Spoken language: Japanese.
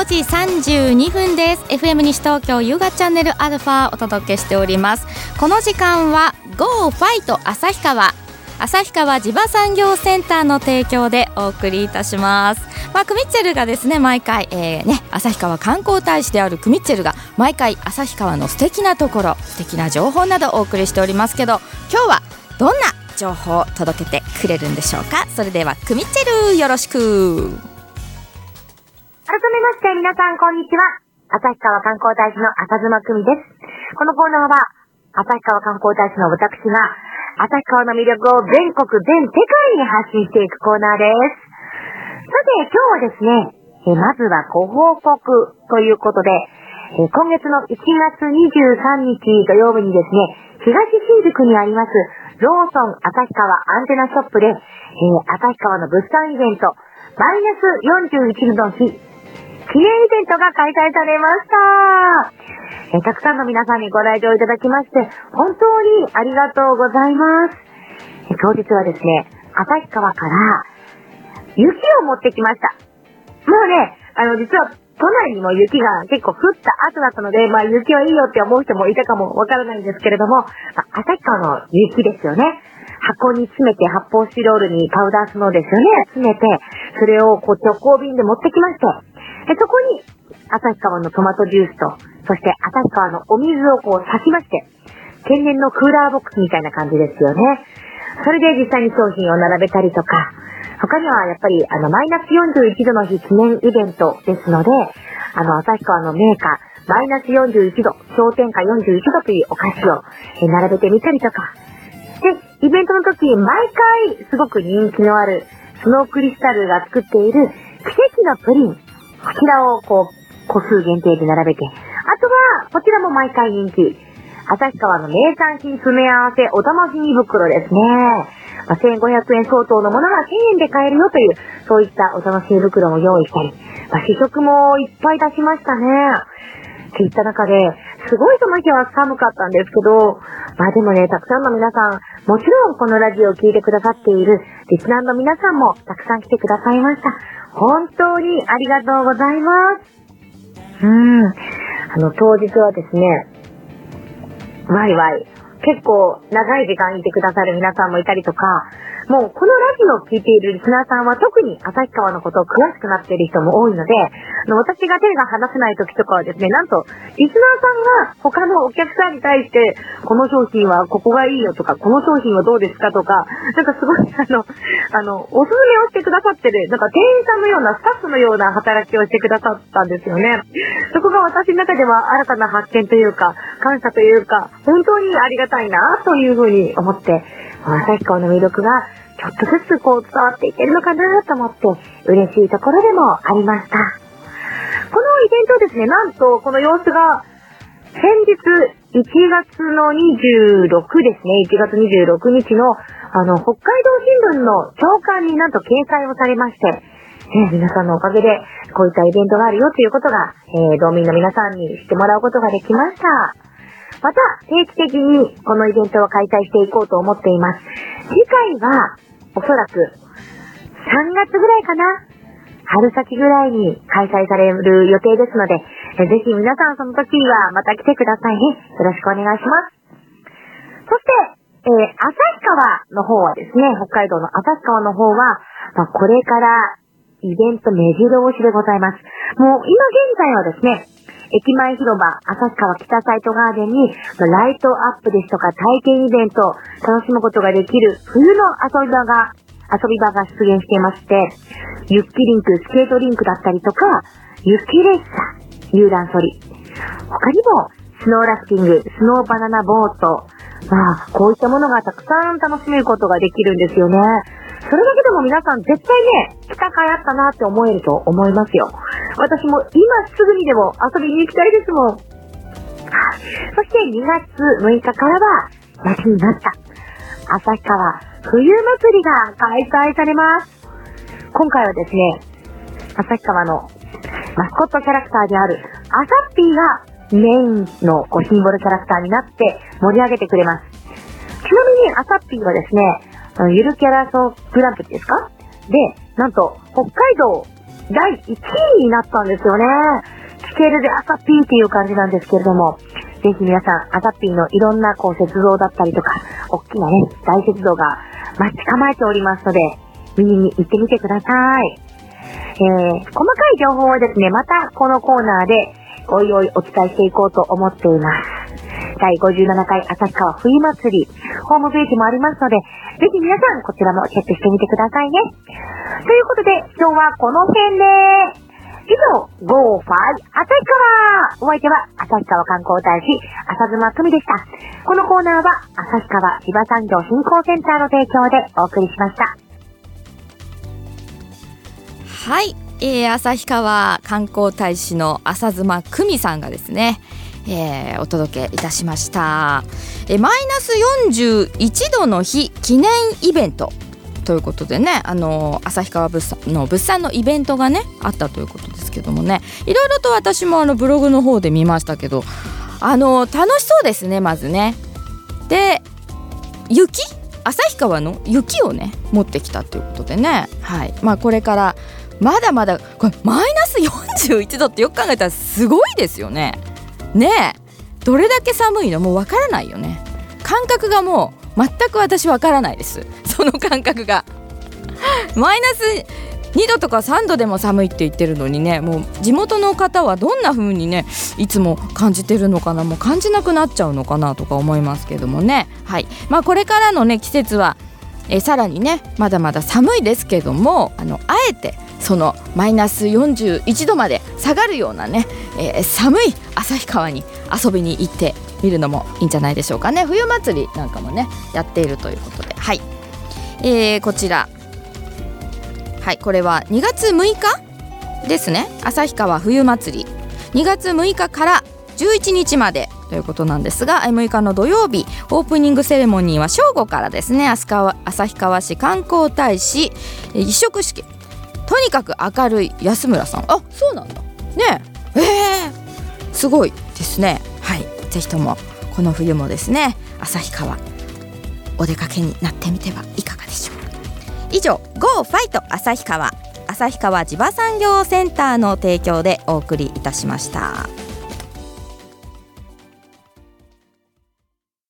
5時32分です。FM 西東京夕方チャンネルアルファお届けしております。この時間は GO ファイト旭川。旭川地場産業センターの提供でお送りいたします。まあ、クミッチェルがですね毎回、えー、ね、旭川観光大使であるクミッチェルが毎回旭川の素敵なところ素敵な情報などお送りしておりますけど今日はどんな情報を届けてくれるんでしょうか？それではクミッチェルよろしく。改めまして皆さんこんにちは。旭川観光大使の赤妻久美です。このコーナーは旭川観光大使の私が旭川の魅力を全国全世界に発信していくコーナーです。さて、今日はですね、えまずはご報告ということで、え今月の1月23日土曜日にですね、東新宿にあります、ローソン旭川アンテナショップで、え、旭川の物産イベント、マイナス41度の日、記念イベントが開催されました。えー、たくさんの皆さんにご来場いただきまして、本当にありがとうございます。えー、当日はですね、旭川から雪を持ってきました。もうね、あの、実は都内にも雪が結構降った後だったので、まあ雪はいいよって思う人もいたかもわからないんですけれども、まあ、旭川の雪ですよね。箱に詰めて発泡スチロールにパウダースノーですよね。詰めて、それをこう直行便で持ってきまして、でそこに旭川のトマトジュースと、そして旭川のお水をこう刺しまして、天然のクーラーボックスみたいな感じですよね。それで実際に商品を並べたりとか、他にはやっぱり、あの、マイナス41度の日記念イベントですので、あの、旭川のメーカー、マイナス41度、氷点下41度というお菓子を並べてみたりとか。で、イベントの時、毎回すごく人気のある、スノークリスタルが作っている奇跡のプリン。こちらをこう、個数限定で並べて。あとは、こちらも毎回人気。旭川の名産品詰め合わせお楽しみ袋ですね。まあ、1500円相当のものが1000円で買えるよという、そういったお楽しみ袋も用意したり、まあ、試食もいっぱい出しましたね。っていった中で、すごいその日は寒かったんですけど、まあでもね、たくさんの皆さん、もちろんこのラジオを聴いてくださっているリスナーの皆さんもたくさん来てくださいました。本当にありがとうございます。うん。あの、当日はですね、ワイワイ、結構長い時間いてくださる皆さんもいたりとか、もうこのラジオを聴いているリスナーさんは特に旭川のことを詳しくなっている人も多いので、あの私が手が離せない時とかはですね、なんと、リスナーさんが他のお客さんに対して、この商品はここがいいよとか、この商品はどうですかとか、なんかすごい、あの、あの、おすすめをしてくださってる、なんか店員さんのような、スタッフのような働きをしてくださったんですよね。そこが私の中では新たな発見というか、感謝というか、本当にありがたいな、というふうに思って、旭川の魅力がちょっとずつこう伝わっていけるのかなと思って嬉しいところでもありました。このイベントですね、なんとこの様子が先日1月の26ですね、1月26日のあの北海道新聞の朝刊になんと掲載をされまして、え皆さんのおかげでこういったイベントがあるよということが、えー、道民の皆さんに知ってもらうことができました。また定期的にこのイベントを開催していこうと思っています。次回はおそらく3月ぐらいかな春先ぐらいに開催される予定ですので、ぜひ皆さんその時はまた来てくださいね。よろしくお願いします。そして、えー、旭川の方はですね、北海道の旭川の方は、まあ、これからイベント目白押しでございます。もう今現在はですね、駅前広場、旭川北サイトガーデンに、ライトアップですとか体験イベントを楽しむことができる冬の遊び場が、遊び場が出現していまして、ユッキリンク、スケートリンクだったりとか、雪列車、遊覧ソリ。他にも、スノーラフティング、スノーバナナボート、まあ、こういったものがたくさん楽しめることができるんですよね。それだけでも皆さん絶対ね、来たかいあったなって思えると思いますよ。私も今すぐにでも遊びに行きたいですもん。そして2月6日からは夏になった。旭川冬祭りが開催されます。今回はですね、旭川のマスコットキャラクターであるアサッピーがメインのこうシンボルキャラクターになって盛り上げてくれます。ちなみにアサッピーはですね、ゆるキャラソグランプリですか？で、なんと北海道第1位になったんですよね。聞けるで朝ピーっていう感じなんですけれども、ぜひ皆さん、朝ピーのいろんなこう雪像だったりとか、大きなね、大雪像が待ち構えておりますので、見に行ってみてください。えー、細かい情報はですね、またこのコーナーでおいおいお伝えしていこうと思っています。第57回旭川冬祭り、ホームページもありますので、ぜひ皆さんこちらもチェックしてみてくださいね。ということで、今日はこの辺で、以上、ゴーファイ旭川お相手は、旭川観光大使、浅妻久美でした。このコーナーは、旭川地場産業振興センターの提供でお送りしました。はい、えー、旭川観光大使の浅妻久美さんがですね、えー、お届けいたしました、え、マイナス41度の日記念イベントということでねあの旭川物産の物産のイベントがねあったということですけどもね。いろいろと私もあのブログの方で見ましたけどあの楽しそうですねまずね。で雪？旭川の雪をね持ってきたということでね。はい。まあこれからまだまだこれマイナス41度ってよく考えたらすごいですよね。ねえ。どれだけ寒いのもうわからないよね。感覚がもう全く私わからないです。その感覚が。マイナス2度とか3度でも寒いって言ってるのにねもう地元の方はどんな風にねいつも感じてるのかなもう感じなくなっちゃうのかなとか思いますけどもね。はい。まあこれからのね季節はえさらにねまだまだ寒いですけどもあのあえてそのマイナス41度まで下がるようなね、えー、寒い旭川に遊びに行ってみるのもいいんじゃないでしょうかね。冬祭りなんかもねやっているということで。はい、えー、こちら。はいこれは2月6日ですね。旭川冬祭り。2月6日から11日までということなんですが6日の土曜日オープニングセレモニーは正午からですね。旭川市観光大使移植式とにかく明るい安村さん。あそうなんだ。ね。ええー、すごいですね。はい。ぜひともこの冬もですね旭川お出かけになってみてはいかがでしょう。か以上 GO ファイト旭川。旭川地場産業センターの提供でお送りいたしました。